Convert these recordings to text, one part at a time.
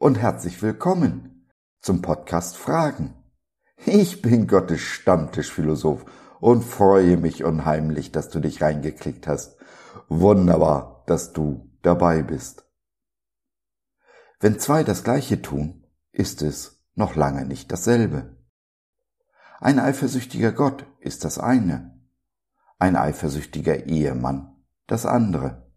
und herzlich willkommen zum Podcast Fragen. Ich bin Gottes Stammtischphilosoph und freue mich unheimlich, dass du dich reingeklickt hast. Wunderbar, dass du dabei bist. Wenn zwei das Gleiche tun, ist es noch lange nicht dasselbe. Ein eifersüchtiger Gott ist das eine, ein eifersüchtiger Ehemann das andere.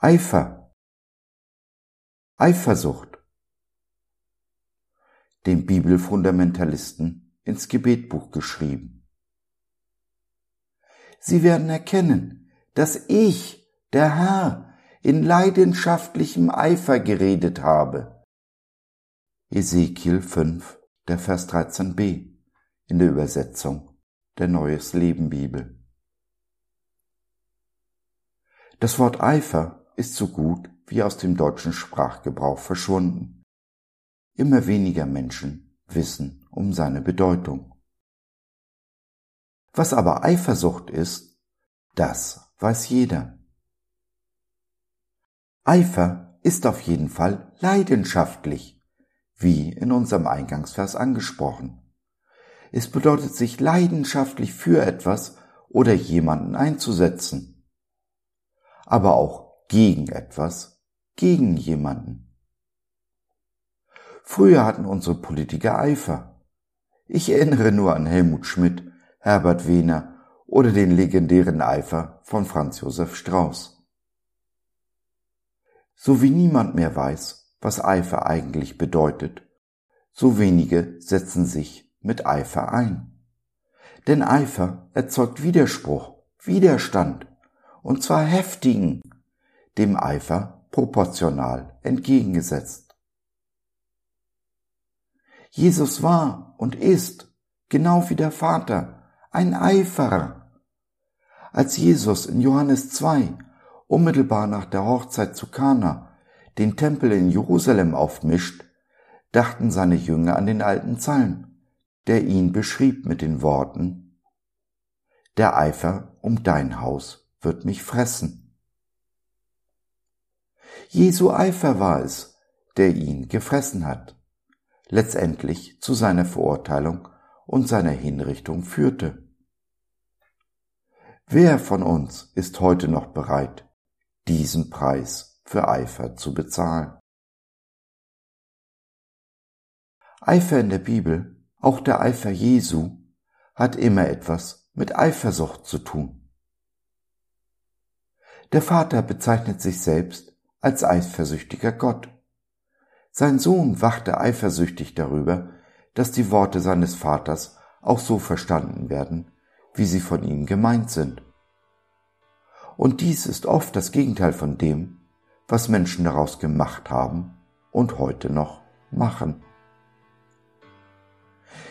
Eifer, Eifersucht, dem Bibelfundamentalisten ins Gebetbuch geschrieben. Sie werden erkennen, dass ich, der Herr, in leidenschaftlichem Eifer geredet habe. Ezekiel 5, der Vers 13b in der Übersetzung der Neues Leben Bibel. Das Wort Eifer ist so gut wie aus dem deutschen Sprachgebrauch verschwunden. Immer weniger Menschen wissen um seine Bedeutung. Was aber Eifersucht ist, das weiß jeder. Eifer ist auf jeden Fall leidenschaftlich, wie in unserem Eingangsvers angesprochen. Es bedeutet sich leidenschaftlich für etwas oder jemanden einzusetzen. Aber auch gegen etwas, gegen jemanden. Früher hatten unsere Politiker Eifer. Ich erinnere nur an Helmut Schmidt, Herbert Wehner oder den legendären Eifer von Franz Josef Strauß. So wie niemand mehr weiß, was Eifer eigentlich bedeutet, so wenige setzen sich mit Eifer ein. Denn Eifer erzeugt Widerspruch, Widerstand, und zwar heftigen, dem Eifer proportional entgegengesetzt. Jesus war und ist, genau wie der Vater, ein Eiferer. Als Jesus in Johannes 2 unmittelbar nach der Hochzeit zu Kana den Tempel in Jerusalem aufmischt, dachten seine Jünger an den alten Psalm, der ihn beschrieb mit den Worten Der Eifer um dein Haus wird mich fressen. Jesu Eifer war es, der ihn gefressen hat, letztendlich zu seiner Verurteilung und seiner Hinrichtung führte. Wer von uns ist heute noch bereit, diesen Preis für Eifer zu bezahlen? Eifer in der Bibel, auch der Eifer Jesu, hat immer etwas mit Eifersucht zu tun. Der Vater bezeichnet sich selbst als eifersüchtiger Gott. Sein Sohn wachte eifersüchtig darüber, dass die Worte seines Vaters auch so verstanden werden, wie sie von ihm gemeint sind. Und dies ist oft das Gegenteil von dem, was Menschen daraus gemacht haben und heute noch machen.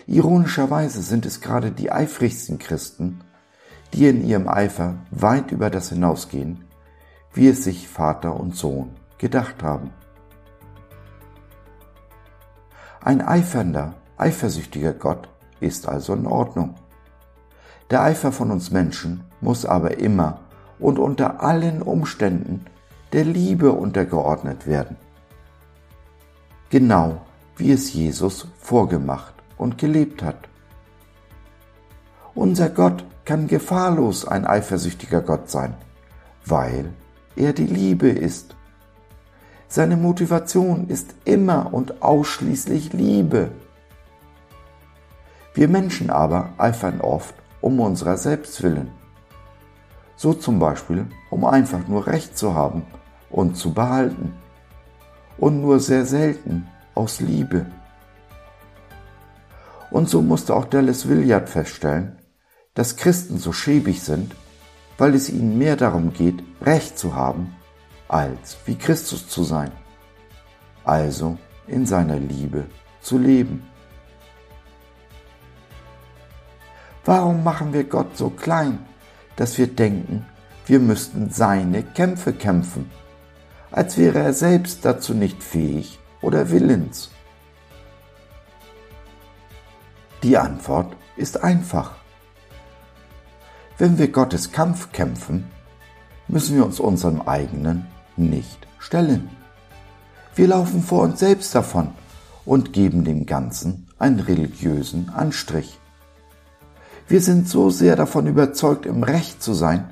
Ironischerweise sind es gerade die eifrigsten Christen, die in ihrem Eifer weit über das hinausgehen, wie es sich Vater und Sohn gedacht haben. Ein eifernder, eifersüchtiger Gott ist also in Ordnung. Der Eifer von uns Menschen muss aber immer und unter allen Umständen der Liebe untergeordnet werden. Genau wie es Jesus vorgemacht und gelebt hat. Unser Gott kann gefahrlos ein eifersüchtiger Gott sein, weil er die Liebe ist. Seine Motivation ist immer und ausschließlich Liebe. Wir Menschen aber eifern oft um unserer selbst willen. So zum Beispiel, um einfach nur Recht zu haben und zu behalten. Und nur sehr selten aus Liebe. Und so musste auch Dallas Willard feststellen, dass Christen so schäbig sind, weil es ihnen mehr darum geht, Recht zu haben, als wie Christus zu sein, also in seiner Liebe zu leben. Warum machen wir Gott so klein, dass wir denken, wir müssten seine Kämpfe kämpfen, als wäre er selbst dazu nicht fähig oder willens? Die Antwort ist einfach. Wenn wir Gottes Kampf kämpfen, müssen wir uns unserem eigenen nicht stellen. Wir laufen vor uns selbst davon und geben dem Ganzen einen religiösen Anstrich. Wir sind so sehr davon überzeugt, im Recht zu sein,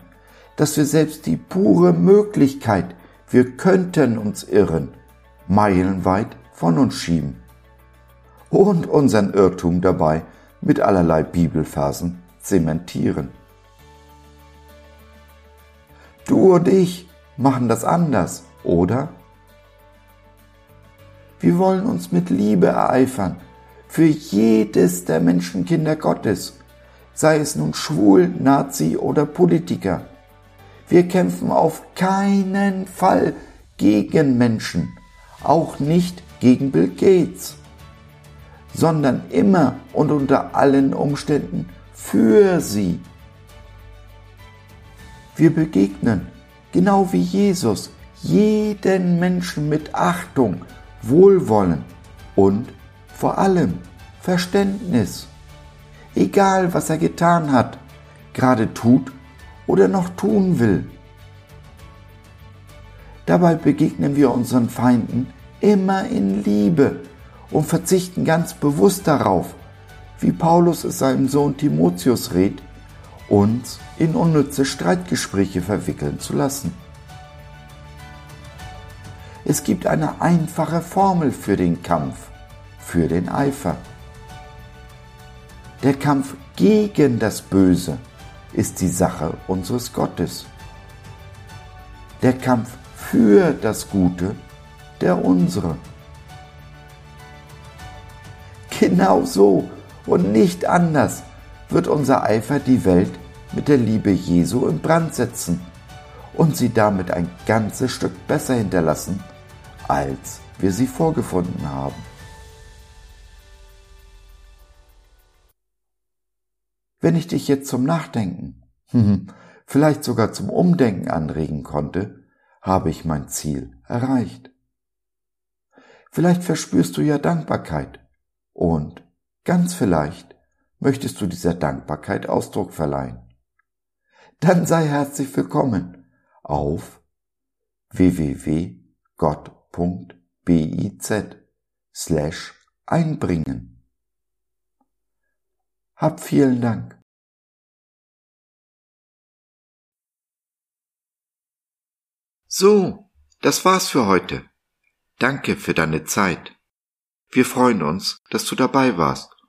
dass wir selbst die pure Möglichkeit, wir könnten uns irren, meilenweit von uns schieben und unseren Irrtum dabei mit allerlei Bibelversen zementieren. Du und ich machen das anders, oder? Wir wollen uns mit Liebe ereifern für jedes der Menschenkinder Gottes, sei es nun schwul, Nazi oder Politiker. Wir kämpfen auf keinen Fall gegen Menschen, auch nicht gegen Bill Gates, sondern immer und unter allen Umständen für sie. Wir begegnen, genau wie Jesus, jeden Menschen mit Achtung, Wohlwollen und vor allem Verständnis. Egal, was er getan hat, gerade tut oder noch tun will. Dabei begegnen wir unseren Feinden immer in Liebe und verzichten ganz bewusst darauf, wie Paulus es seinem Sohn Timotheus rät, uns in unnütze Streitgespräche verwickeln zu lassen. Es gibt eine einfache Formel für den Kampf, für den Eifer. Der Kampf gegen das Böse ist die Sache unseres Gottes. Der Kampf für das Gute der unsere. Genau so und nicht anders wird unser Eifer die Welt mit der Liebe Jesu in Brand setzen und sie damit ein ganzes Stück besser hinterlassen, als wir sie vorgefunden haben. Wenn ich dich jetzt zum Nachdenken, vielleicht sogar zum Umdenken anregen konnte, habe ich mein Ziel erreicht. Vielleicht verspürst du ja Dankbarkeit und ganz vielleicht möchtest du dieser Dankbarkeit Ausdruck verleihen. Dann sei herzlich willkommen auf www.gott.biz slash einbringen. Hab vielen Dank. So, das war's für heute. Danke für deine Zeit. Wir freuen uns, dass du dabei warst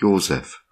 Josef.